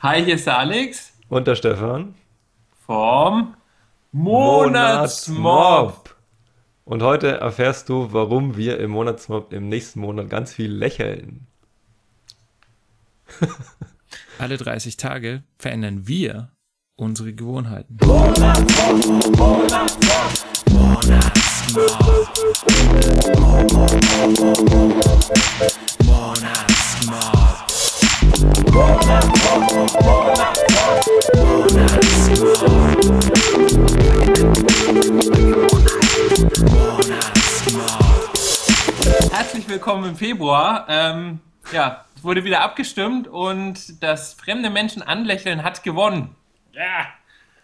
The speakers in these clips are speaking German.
Hi, hier ist der Alex Und der Stefan. vom Monatsmob. Monatsmob. Und heute erfährst du, warum wir im Monatsmob im nächsten Monat ganz viel lächeln. Alle 30 Tage verändern wir unsere Gewohnheiten. Herzlich willkommen im Februar. Ähm, ja, es wurde wieder abgestimmt und das fremde Menschen anlächeln hat gewonnen. Ja,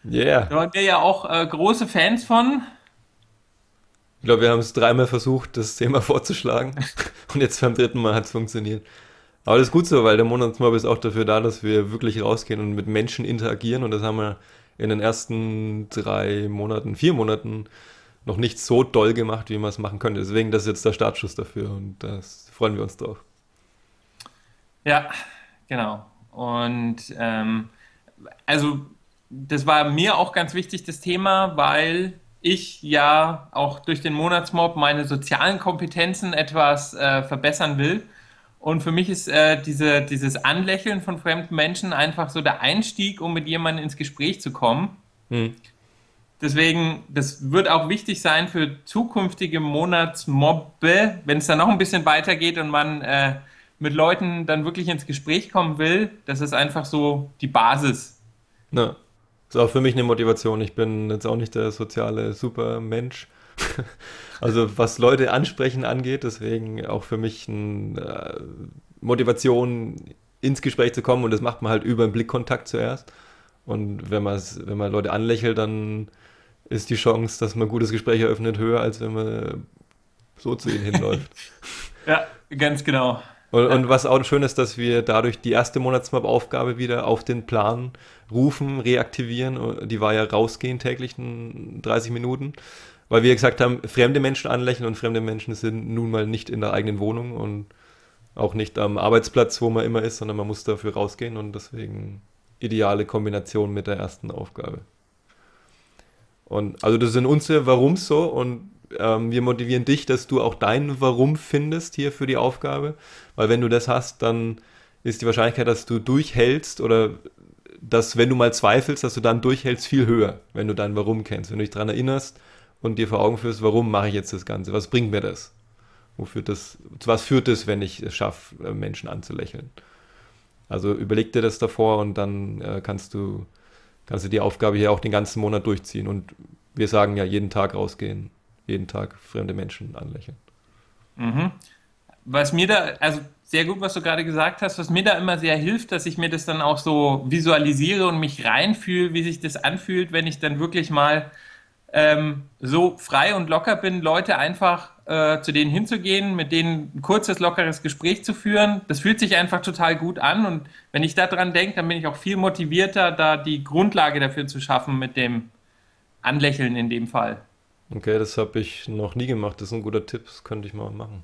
Yeah. da waren wir ja auch äh, große Fans von. Ich glaube, wir haben es dreimal versucht, das Thema vorzuschlagen. Und jetzt beim dritten Mal hat es funktioniert. Aber das ist gut so, weil der Monatsmob ist auch dafür da, dass wir wirklich rausgehen und mit Menschen interagieren. Und das haben wir in den ersten drei Monaten, vier Monaten noch nicht so doll gemacht, wie man es machen könnte. Deswegen, das ist jetzt der Startschuss dafür und das freuen wir uns drauf. Ja, genau. Und ähm, also das war mir auch ganz wichtig, das Thema, weil ich ja auch durch den Monatsmob meine sozialen Kompetenzen etwas äh, verbessern will. Und für mich ist äh, diese, dieses Anlächeln von fremden Menschen einfach so der Einstieg, um mit jemandem ins Gespräch zu kommen. Hm. Deswegen, das wird auch wichtig sein für zukünftige Monatsmobbe, wenn es dann noch ein bisschen weitergeht und man äh, mit Leuten dann wirklich ins Gespräch kommen will. Das ist einfach so die Basis. Ja. Ist auch für mich eine Motivation. Ich bin jetzt auch nicht der soziale Supermensch. Also was Leute ansprechen angeht, deswegen auch für mich eine äh, Motivation ins Gespräch zu kommen und das macht man halt über den Blickkontakt zuerst. Und wenn man wenn man Leute anlächelt, dann ist die Chance, dass man ein gutes Gespräch eröffnet, höher, als wenn man so zu ihnen hinläuft. Ja, ganz genau. Und, und was auch schön ist, dass wir dadurch die erste Monatsmap-Aufgabe wieder auf den Plan rufen, reaktivieren. Die war ja rausgehen täglich in 30 Minuten. Weil wir gesagt haben, fremde Menschen anlächeln und fremde Menschen sind nun mal nicht in der eigenen Wohnung und auch nicht am Arbeitsplatz, wo man immer ist, sondern man muss dafür rausgehen und deswegen ideale Kombination mit der ersten Aufgabe. Und also das sind unsere Warums so und ähm, wir motivieren dich, dass du auch dein Warum findest hier für die Aufgabe, weil wenn du das hast, dann ist die Wahrscheinlichkeit, dass du durchhältst oder dass, wenn du mal zweifelst, dass du dann durchhältst, viel höher, wenn du dein Warum kennst, wenn du dich daran erinnerst und dir vor Augen führst, warum mache ich jetzt das Ganze, was bringt mir das? Wofür das, zu was führt es, wenn ich es schaffe, äh, Menschen anzulächeln? Also überleg dir das davor und dann äh, kannst du, kannst du die Aufgabe hier auch den ganzen Monat durchziehen. Und wir sagen ja, jeden Tag rausgehen, jeden Tag fremde Menschen anlächeln. Mhm. Was mir da, also sehr gut, was du gerade gesagt hast, was mir da immer sehr hilft, dass ich mir das dann auch so visualisiere und mich reinfühle, wie sich das anfühlt, wenn ich dann wirklich mal ähm, so frei und locker bin, Leute einfach äh, zu denen hinzugehen, mit denen ein kurzes, lockeres Gespräch zu führen. Das fühlt sich einfach total gut an und wenn ich daran denke, dann bin ich auch viel motivierter, da die Grundlage dafür zu schaffen mit dem Anlächeln in dem Fall. Okay, das habe ich noch nie gemacht. Das ist ein guter Tipp, das könnte ich mal machen.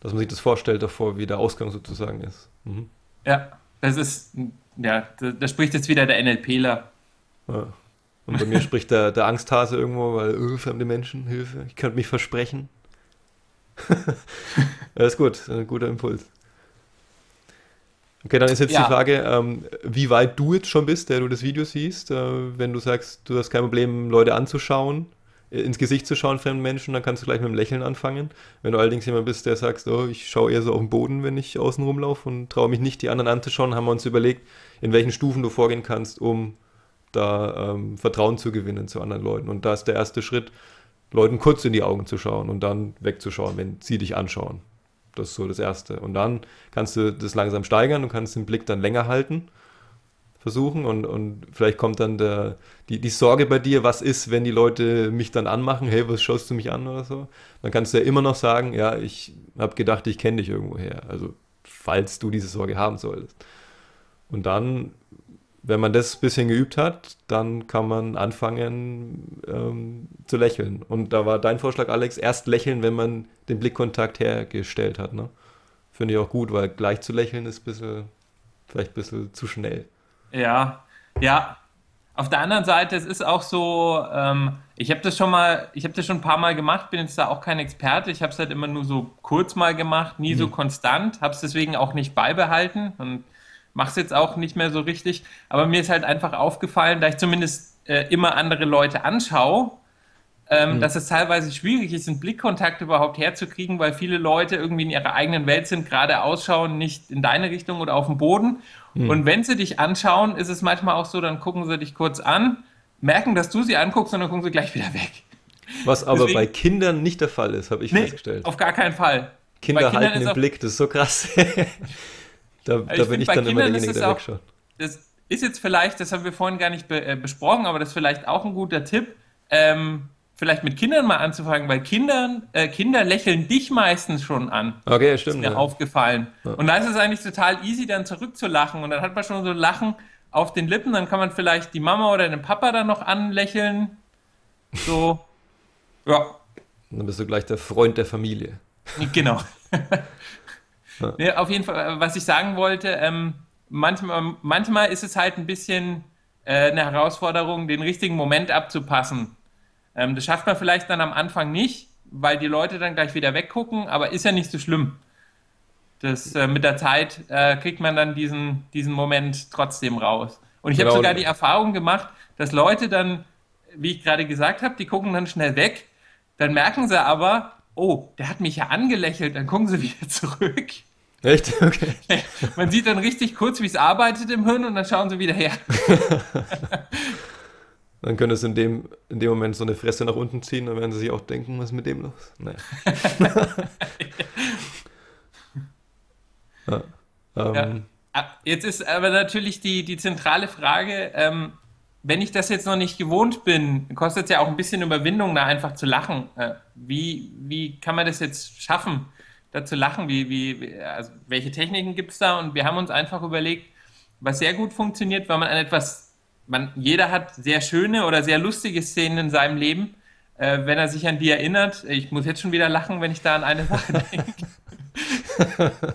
Dass man sich das vorstellt davor, wie der Ausgang sozusagen ist. Mhm. Ja, das ist, ja, da, da spricht jetzt wieder der NLPler. Ja. Und bei mir spricht der, der Angsthase irgendwo, weil öh, fremde Menschen, Hilfe, ich könnte mich versprechen. ja, ist gut, ein guter Impuls. Okay, dann ist jetzt Ja. die Frage, ähm, wie weit du jetzt schon bist, der du das Video siehst. Äh, wenn du sagst, du hast kein Problem, Leute anzuschauen, äh, ins Gesicht zu schauen, fremden Menschen, dann kannst du gleich mit dem Lächeln anfangen. Wenn du allerdings jemand bist, der sagt, oh, ich schaue eher so auf den Boden, wenn ich außen rumlaufe und traue mich nicht, die anderen anzuschauen, haben wir uns überlegt, in welchen Stufen du vorgehen kannst, um da ähm, Vertrauen zu gewinnen zu anderen Leuten. Und da ist der erste Schritt, Leuten kurz in die Augen zu schauen und dann wegzuschauen, wenn sie dich anschauen. Das ist so das Erste. Und dann kannst du das langsam steigern, du kannst den Blick dann länger halten, versuchen und, und vielleicht kommt dann der, die, die Sorge bei dir, was ist, wenn die Leute mich dann anmachen, hey, was schaust du mich an oder so? Dann kannst du ja immer noch sagen, ja, ich habe gedacht, ich kenne dich irgendwoher. Also falls du diese Sorge haben solltest. Und dann wenn man das ein bisschen geübt hat, dann kann man anfangen ähm, zu lächeln. Und da war dein Vorschlag, Alex, erst lächeln, wenn man den Blickkontakt hergestellt hat. Ne? Finde ich auch gut, weil gleich zu lächeln ist ein bisschen, vielleicht ein bisschen zu schnell. Ja, ja. Auf der anderen Seite, es ist auch so, ähm, ich habe das schon mal, ich habe das schon ein paar Mal gemacht, bin jetzt da auch kein Experte. Ich habe es halt immer nur so kurz mal gemacht, nie mhm. so konstant, habe es deswegen auch nicht beibehalten und mache es jetzt auch nicht mehr so richtig. Aber mir ist halt einfach aufgefallen, da ich zumindest äh, immer andere Leute anschaue, ähm, mhm. dass es teilweise schwierig ist, einen Blickkontakt überhaupt herzukriegen, weil viele Leute irgendwie in ihrer eigenen Welt sind, gerade ausschauen, nicht in deine Richtung oder auf dem Boden. Mhm. Und wenn sie dich anschauen, ist es manchmal auch so, dann gucken sie dich kurz an, merken, dass du sie anguckst und dann gucken sie gleich wieder weg. Was aber Deswegen, bei Kindern nicht der Fall ist, habe ich nee, festgestellt. Auf gar keinen Fall. Kinder halten den Blick, das ist so krass. da, da bin ich dann immer derjenige, der wegschaut. Das ist jetzt vielleicht, das haben wir vorhin gar nicht be äh, besprochen, aber das ist vielleicht auch ein guter Tipp. Ähm, vielleicht mit Kindern mal anzufangen, weil Kindern, äh, Kinder lächeln dich meistens schon an. Okay, stimmt. Ist mir ja. aufgefallen. Ja. Und da ist es eigentlich total easy, dann zurückzulachen. Und dann hat man schon so Lachen auf den Lippen, dann kann man vielleicht die Mama oder den Papa dann noch anlächeln. So, ja. Dann bist du gleich der Freund der Familie. Genau. ja. nee, auf jeden Fall, was ich sagen wollte, ähm, manchmal, manchmal ist es halt ein bisschen äh, eine Herausforderung, den richtigen Moment abzupassen. Ähm, das schafft man vielleicht dann am Anfang nicht, weil die Leute dann gleich wieder weggucken, aber ist ja nicht so schlimm. Das, äh, mit der Zeit äh, kriegt man dann diesen, diesen Moment trotzdem raus. Und ich genau. habe sogar die Erfahrung gemacht, dass Leute dann, wie ich gerade gesagt habe, die gucken dann schnell weg, dann merken sie aber, oh, der hat mich ja angelächelt, dann gucken sie wieder zurück. Echt? Okay. Man sieht dann richtig kurz, wie es arbeitet im Hirn und dann schauen sie wieder her. Dann könnte es in dem, in dem Moment so eine Fresse nach unten ziehen, dann werden sie sich auch denken, was ist mit dem los? Naja. ja. Ähm. Ja. Ah, jetzt ist aber natürlich die, die zentrale Frage, ähm, wenn ich das jetzt noch nicht gewohnt bin, kostet es ja auch ein bisschen Überwindung, da einfach zu lachen. Äh, wie, wie kann man das jetzt schaffen, da zu lachen? Wie, wie, also welche Techniken gibt es da? Und wir haben uns einfach überlegt, was sehr gut funktioniert, weil man an etwas man, jeder hat sehr schöne oder sehr lustige Szenen in seinem Leben. Äh, wenn er sich an die erinnert, ich muss jetzt schon wieder lachen, wenn ich da an eine Sache denke.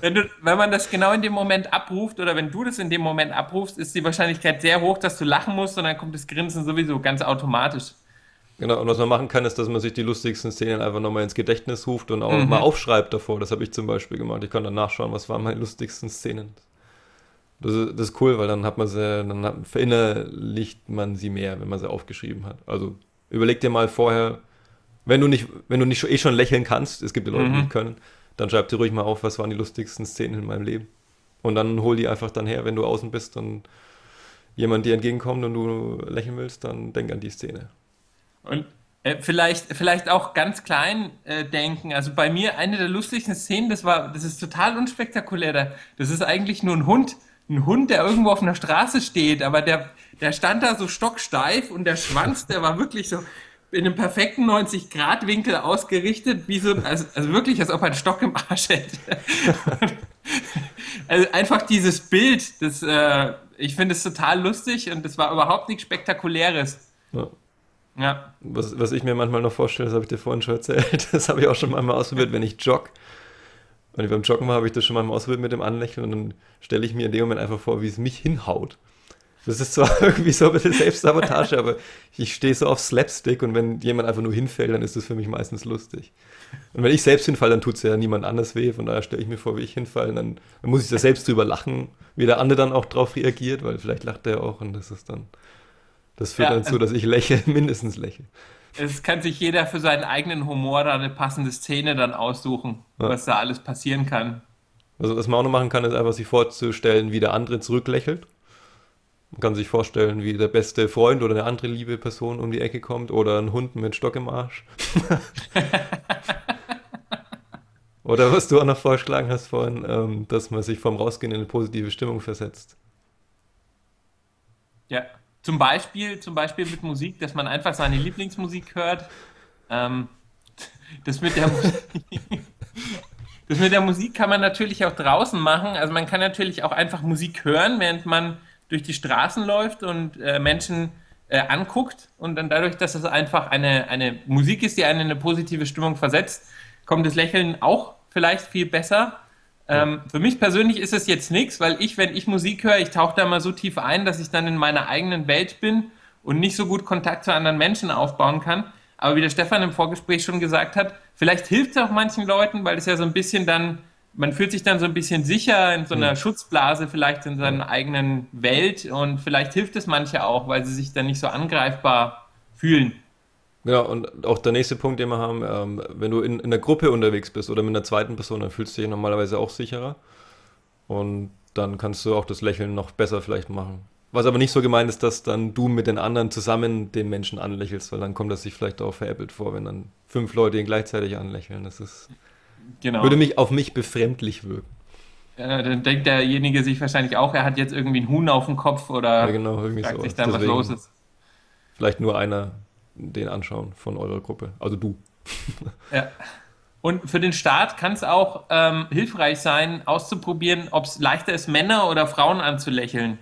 wenn, du, wenn man das genau in dem Moment abruft oder wenn du das in dem Moment abrufst, ist die Wahrscheinlichkeit sehr hoch, dass du lachen musst und dann kommt das Grinsen sowieso ganz automatisch. Genau, und was man machen kann, ist, dass man sich die lustigsten Szenen einfach nochmal ins Gedächtnis ruft und auch mhm. mal aufschreibt davor. Das habe ich zum Beispiel gemacht. Ich kann dann nachschauen, was waren meine lustigsten Szenen. Das ist, das ist cool, weil dann hat man sie, dann hat, verinnerlicht man sie mehr, wenn man sie aufgeschrieben hat. Also überleg dir mal vorher, wenn du nicht, wenn du nicht eh schon lächeln kannst, es gibt ja Leute, die mhm. können, dann schreib dir ruhig mal auf, was waren die lustigsten Szenen in meinem Leben. Und dann hol die einfach dann her, wenn du außen bist und jemand dir entgegenkommt und du lächeln willst, dann denk an die Szene. Und äh, vielleicht, vielleicht auch ganz klein äh, denken. Also bei mir eine der lustigsten Szenen, das war, das ist total unspektakulär. Das ist eigentlich nur ein Hund, ein Hund, der irgendwo auf einer Straße steht, aber der, der stand da so stocksteif und der Schwanz, der war wirklich so in einem perfekten 90-Grad-Winkel ausgerichtet, wie so, also, also wirklich, als ob er einen Stock im Arsch hätte. also einfach dieses Bild, das, äh, ich finde es total lustig und das war überhaupt nichts Spektakuläres. Ja. Ja. Was, was ich mir manchmal noch vorstelle, das habe ich dir vorhin schon erzählt, das habe ich auch schon mal ausprobiert, wenn ich jogge wenn ich beim Joggen war, habe ich das schon mal ausprobiert mit dem Anlächeln und dann stelle ich mir in dem Moment einfach vor, wie es mich hinhaut. Das ist zwar irgendwie so ein bisschen Selbstsabotage, aber ich stehe so auf Slapstick und wenn jemand einfach nur hinfällt, dann ist das für mich meistens lustig. Und wenn ich selbst hinfalle, dann tut es ja niemand anders weh, von daher stelle ich mir vor, wie ich hinfalle, dann, dann muss ich da selbst drüber lachen, wie der andere dann auch drauf reagiert, weil vielleicht lacht der auch und das ist dann, das führt ja, dann zu, dass ich lächle, mindestens lächle es kann sich jeder für seinen eigenen Humor da eine passende Szene dann aussuchen, ja. was da alles passieren kann. Also was man auch noch machen kann, ist einfach sich vorzustellen, wie der andere zurücklächelt. Man kann sich vorstellen, wie der beste Freund oder eine andere liebe Person um die Ecke kommt oder ein Hund mit Stock im Arsch. oder was du auch noch vorgeschlagen hast vorhin, ähm, dass man sich vom Rausgehen in eine positive Stimmung versetzt. Ja. Zum Beispiel, zum Beispiel mit Musik, dass man einfach seine Lieblingsmusik hört. Ähm, das, mit der Musik, das mit der Musik kann man natürlich auch draußen machen. Also man kann natürlich auch einfach Musik hören, während man durch die Straßen läuft und äh, Menschen äh, anguckt. Und dann dadurch, dass es einfach eine, eine Musik ist, die einen in eine positive Stimmung versetzt, kommt das Lächeln auch vielleicht viel besser. Ähm, für mich persönlich ist es jetzt nichts, weil ich, wenn ich Musik höre, ich tauche da mal so tief ein, dass ich dann in meiner eigenen Welt bin und nicht so gut Kontakt zu anderen Menschen aufbauen kann. Aber wie der Stefan im Vorgespräch schon gesagt hat, vielleicht hilft es auch manchen Leuten, weil es ja so ein bisschen dann, man fühlt sich dann so ein bisschen sicher in so einer mhm. Schutzblase, vielleicht in seiner eigenen Welt und vielleicht hilft es manche auch, weil sie sich dann nicht so angreifbar fühlen. Genau, und auch der nächste Punkt, den wir haben, ähm, wenn du in, in der Gruppe unterwegs bist oder mit einer zweiten Person, dann fühlst du dich normalerweise auch sicherer. Und dann kannst du auch das Lächeln noch besser vielleicht machen. Was aber nicht so gemeint ist, dass dann du mit den anderen zusammen den Menschen anlächelst, weil dann kommt das sich vielleicht auch veräppelt vor, wenn dann fünf Leute ihn gleichzeitig anlächeln. Das ist, genau. würde mich auf mich befremdlich wirken. Ja, dann denkt derjenige sich wahrscheinlich auch, er hat jetzt irgendwie einen Huhn auf dem Kopf oder ja, genau, fragt so. sich dann, Deswegen was los ist. Vielleicht nur einer den anschauen von eurer Gruppe. Also du. ja. Und für den Start kann es auch ähm, hilfreich sein, auszuprobieren, ob es leichter ist, Männer oder Frauen anzulächeln.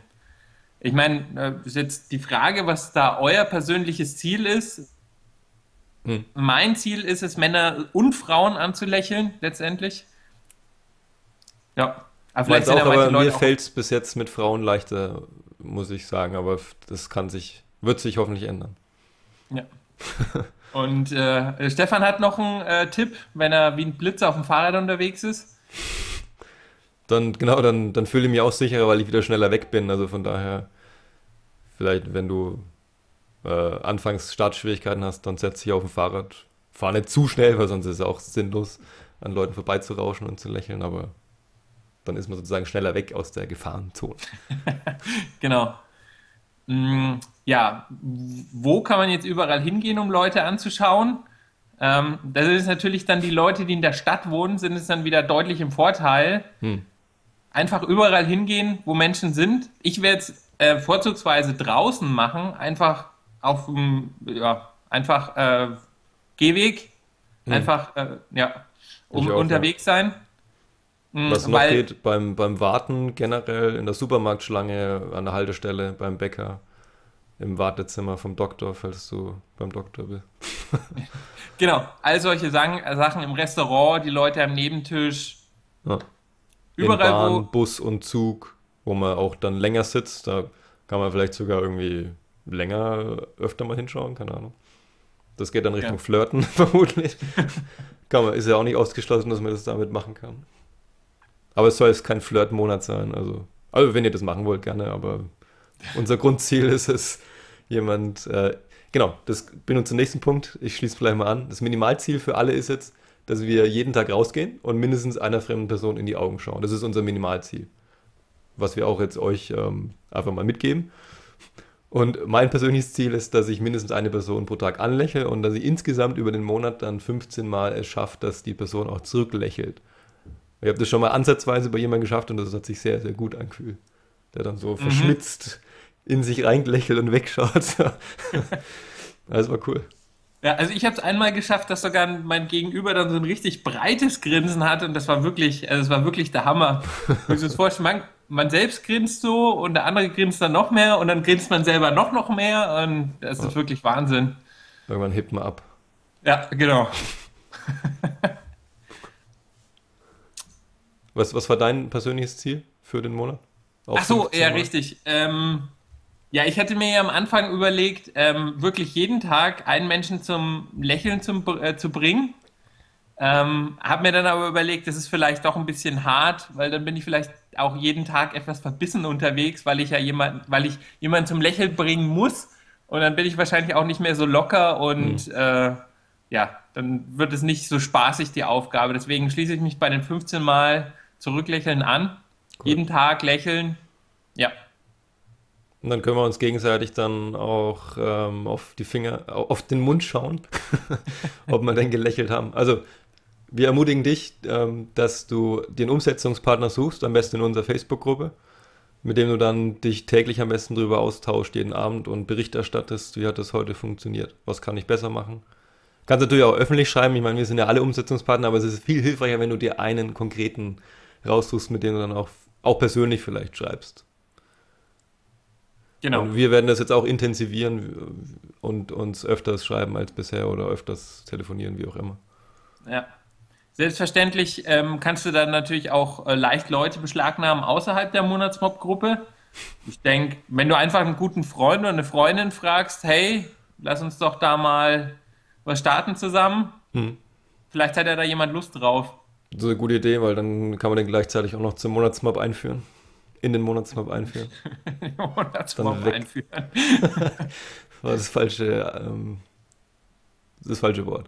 Ich meine, äh, ist jetzt die Frage, was da euer persönliches Ziel ist. Hm. Mein Ziel ist es, Männer und Frauen anzulächeln, letztendlich. Ja. Aber vielleicht auch, aber mir fällt es bis jetzt mit Frauen leichter, muss ich sagen. Aber das kann sich, wird sich hoffentlich ändern. Ja. Und äh, Stefan hat noch einen äh, Tipp, wenn er wie ein Blitz auf dem Fahrrad unterwegs ist. Dann, genau, dann, dann fühle ich mich auch sicherer, weil ich wieder schneller weg bin. Also von daher, vielleicht, wenn du äh, anfangs Startschwierigkeiten hast, dann setz dich auf dem Fahrrad. Fahr nicht zu schnell, weil sonst ist es auch sinnlos, an Leuten vorbeizurauschen und zu lächeln, aber dann ist man sozusagen schneller weg aus der Gefahrenzone. genau. Mm, ja, wo kann man jetzt überall hingehen, um Leute anzuschauen? Ähm, das ist natürlich dann die Leute, die in der Stadt wohnen, sind es dann wieder deutlich im Vorteil. Hm. Einfach überall hingehen, wo Menschen sind. Ich werde es äh, vorzugsweise draußen machen, einfach auf dem, ja, einfach äh, Gehweg, hm. einfach, äh, ja, um auch, unterwegs ja. sein. Hm, Was noch Weil, geht beim, beim Warten generell in der Supermarktschlange, an der Haltestelle, beim Bäcker, im Wartezimmer vom Doktor, falls du beim Doktor bist. genau, all solche Sachen im Restaurant, die Leute am Nebentisch. Ja. Überall, in Bahn, wo Bus und Zug, wo man auch dann länger sitzt, da kann man vielleicht sogar irgendwie länger öfter mal hinschauen, keine Ahnung. Das geht dann Richtung ja. Flirten, vermutlich. kann man, ist ja auch nicht ausgeschlossen, dass man das damit machen kann. Aber es soll jetzt kein Flirtmonat sein. Also, also wenn ihr das machen wollt, gerne, aber unser Grundziel ist es, jemand, äh, genau, das bin uns zum nächsten Punkt. Ich schließe vielleicht mal an. Das Minimalziel für alle ist jetzt, dass wir jeden Tag rausgehen und mindestens einer fremden Person in die Augen schauen. Das ist unser Minimalziel. Was wir auch jetzt euch ähm, einfach mal mitgeben. Und mein persönliches Ziel ist, dass ich mindestens eine Person pro Tag anlächle und dass ich insgesamt über den Monat dann 15 Mal es schaffe, dass die Person auch zurücklächelt. Ich habe das schon mal ansatzweise bei jemandem geschafft und das hat sich sehr, sehr gut angefühlt. Der dann so mhm. verschmitzt in sich reingelächelt und wegschaut. das war cool. Ja, also ich habe es einmal geschafft, dass sogar mein Gegenüber dann so ein richtig breites Grinsen hatte und das war wirklich, also das war wirklich der Hammer. Man, man selbst grinst so und der andere grinst dann noch mehr und dann grinst man selber noch noch mehr und das ja. ist wirklich Wahnsinn. Irgendwann hebt man ab. Ja, genau. Was, was war dein persönliches Ziel für den Monat? Ach so, ja, richtig. Ähm, ja, ich hatte mir ja am Anfang überlegt, ähm, wirklich jeden Tag einen Menschen zum Lächeln zum, äh, zu bringen. Ähm, habe mir dann aber überlegt, das ist vielleicht doch ein bisschen hart, weil dann bin ich vielleicht auch jeden Tag etwas verbissen unterwegs, weil ich ja jemand, weil ich jemanden zum Lächeln bringen muss. Und dann bin ich wahrscheinlich auch nicht mehr so locker und mhm. äh, ja, dann wird es nicht so spaßig, die Aufgabe. Deswegen schließe ich mich bei den 15 Mal zurücklächeln an. Cool. Jeden Tag lächeln. Ja. Und dann können wir uns gegenseitig dann auch ähm, auf die Finger, auf den Mund schauen, ob wir denn gelächelt haben. Also wir ermutigen dich, ähm, dass du den Umsetzungspartner suchst, am besten in unserer Facebook-Gruppe, mit dem du dann dich täglich am besten darüber austauscht, jeden Abend und Bericht erstattest, wie hat das heute funktioniert, was kann ich besser machen. Kannst natürlich auch öffentlich schreiben, ich meine, wir sind ja alle Umsetzungspartner, aber es ist viel hilfreicher, wenn du dir einen konkreten raussuchst, mit dem du dann auch, auch persönlich vielleicht schreibst. Genau. Und wir werden das jetzt auch intensivieren und uns öfters schreiben als bisher oder öfters telefonieren, wie auch immer. Ja. Selbstverständlich ähm, kannst du dann natürlich auch äh, leicht Leute beschlagnahmen außerhalb der Monatsmob-Gruppe. Ich denke, wenn du einfach einen guten Freund oder eine Freundin fragst, hey, lass uns doch da mal was starten zusammen, hm. vielleicht hat ja da jemand Lust drauf. Das ist eine gute Idee, weil dann kann man den gleichzeitig auch noch zum Monatsmob einführen. In den Monatsmob einführen. Monatsmob einführen. war das falsche, ähm, das falsche Wort.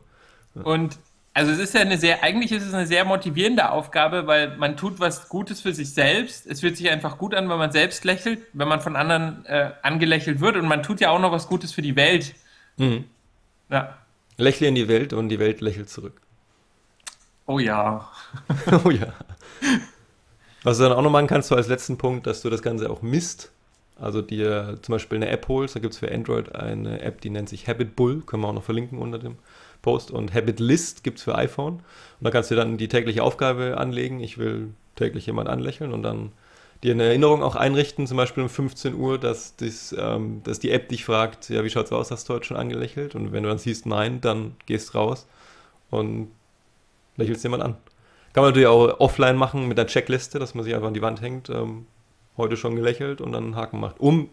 Ja. Und also es ist ja eine sehr, eigentlich ist es eine sehr motivierende Aufgabe, weil man tut was Gutes für sich selbst. Es fühlt sich einfach gut an, wenn man selbst lächelt, wenn man von anderen äh, angelächelt wird und man tut ja auch noch was Gutes für die Welt. Mhm. Ja. Lächle in die Welt und die Welt lächelt zurück. Oh ja. oh ja. Was du dann auch noch machen kannst, so als letzten Punkt, dass du das Ganze auch misst. Also dir zum Beispiel eine App holst. Da gibt es für Android eine App, die nennt sich Habit Bull. Können wir auch noch verlinken unter dem Post. Und Habit List gibt es für iPhone. Und da kannst du dann die tägliche Aufgabe anlegen. Ich will täglich jemand anlächeln und dann dir eine Erinnerung auch einrichten, zum Beispiel um 15 Uhr, dass, das, ähm, dass die App dich fragt, ja, wie schaut's aus, hast du heute schon angelächelt? Und wenn du dann siehst, nein, dann gehst raus und lächelst jemand an. Kann man natürlich auch offline machen mit einer Checkliste, dass man sich einfach an die Wand hängt, ähm, heute schon gelächelt und dann einen Haken macht, um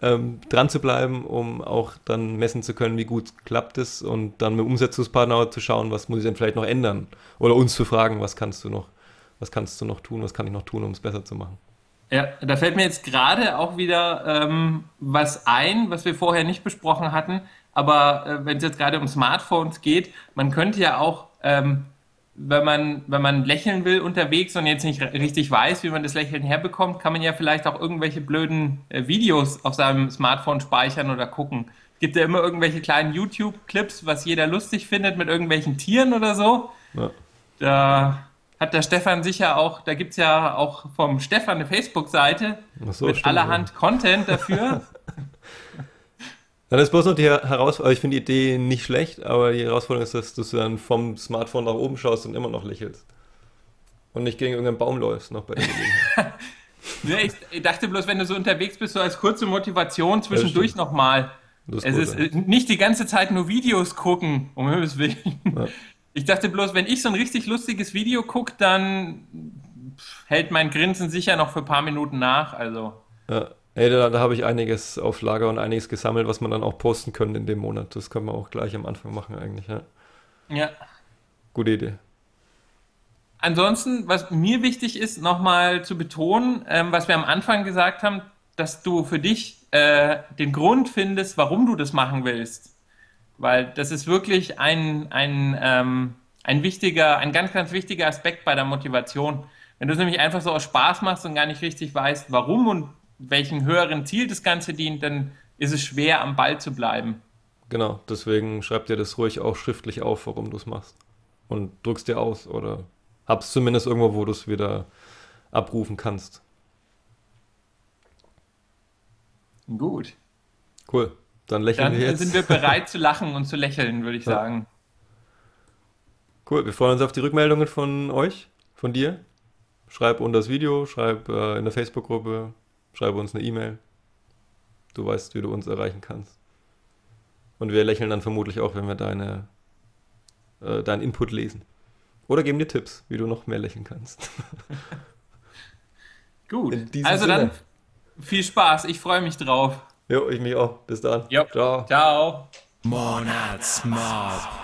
ähm, dran zu bleiben, um auch dann messen zu können, wie gut klappt es und dann mit Umsetzungspartner zu schauen, was muss ich denn vielleicht noch ändern oder uns zu fragen, was kannst du noch, was kannst du noch tun, was kann ich noch tun, um es besser zu machen. Ja, da fällt mir jetzt gerade auch wieder ähm, was ein, was wir vorher nicht besprochen hatten. Aber äh, wenn es jetzt gerade um Smartphones geht, man könnte ja auch, ähm, wenn, man, wenn man lächeln will unterwegs und jetzt nicht richtig weiß, wie man das Lächeln herbekommt, kann man ja vielleicht auch irgendwelche blöden äh, Videos auf seinem Smartphone speichern oder gucken. Es gibt ja immer irgendwelche kleinen YouTube-Clips, was jeder lustig findet mit irgendwelchen Tieren oder so. Ja. Da hat der Stefan sicher auch, da gibt es ja auch vom Stefan eine Facebook-Seite so, mit stimmt, allerhand ja. Content dafür. Dann ist bloß noch die Herausforderung, also ich finde die Idee nicht schlecht, aber die Herausforderung ist, dass du dann vom Smartphone nach oben schaust und immer noch lächelst. Und nicht gegen irgendeinen Baum läufst noch bei ja, ich dachte bloß, wenn du so unterwegs bist, so als kurze Motivation zwischendurch nochmal. Es gut, ist ja. nicht die ganze Zeit nur Videos gucken, um Himmels Willen. Ja. Ich dachte bloß, wenn ich so ein richtig lustiges Video gucke, dann hält mein Grinsen sicher noch für ein paar Minuten nach. Also. Ja. Ey, da, da habe ich einiges auf Lager und einiges gesammelt, was man dann auch posten können in dem Monat. Das können wir auch gleich am Anfang machen, eigentlich, ja. Ja. Gute Idee. Ansonsten, was mir wichtig ist, nochmal zu betonen, ähm, was wir am Anfang gesagt haben, dass du für dich äh, den Grund findest, warum du das machen willst. Weil das ist wirklich ein, ein, ähm, ein wichtiger, ein ganz, ganz wichtiger Aspekt bei der Motivation. Wenn du es nämlich einfach so aus Spaß machst und gar nicht richtig weißt, warum und welchem höheren Ziel das Ganze dient, dann ist es schwer, am Ball zu bleiben. Genau, deswegen schreib dir das ruhig auch schriftlich auf, warum du es machst. Und drückst dir aus oder hab's zumindest irgendwo, wo du es wieder abrufen kannst. Gut. Cool. Dann lächeln Dann wir jetzt. Dann sind wir bereit zu lachen und zu lächeln, würde ich ja. sagen. Cool, wir freuen uns auf die Rückmeldungen von euch, von dir. Schreib unter das Video, schreib äh, in der Facebook-Gruppe, schreib uns eine E-Mail. Du weißt, wie du uns erreichen kannst. Und wir lächeln dann vermutlich auch, wenn wir deine, äh, deinen Input lesen. Oder geben dir Tipps, wie du noch mehr lächeln kannst. Gut. Also Sinne. dann viel Spaß. Ich freue mich drauf. Jo, ich mich auch. Bis dann. Jo. Ciao. Ciao. Monatsmob.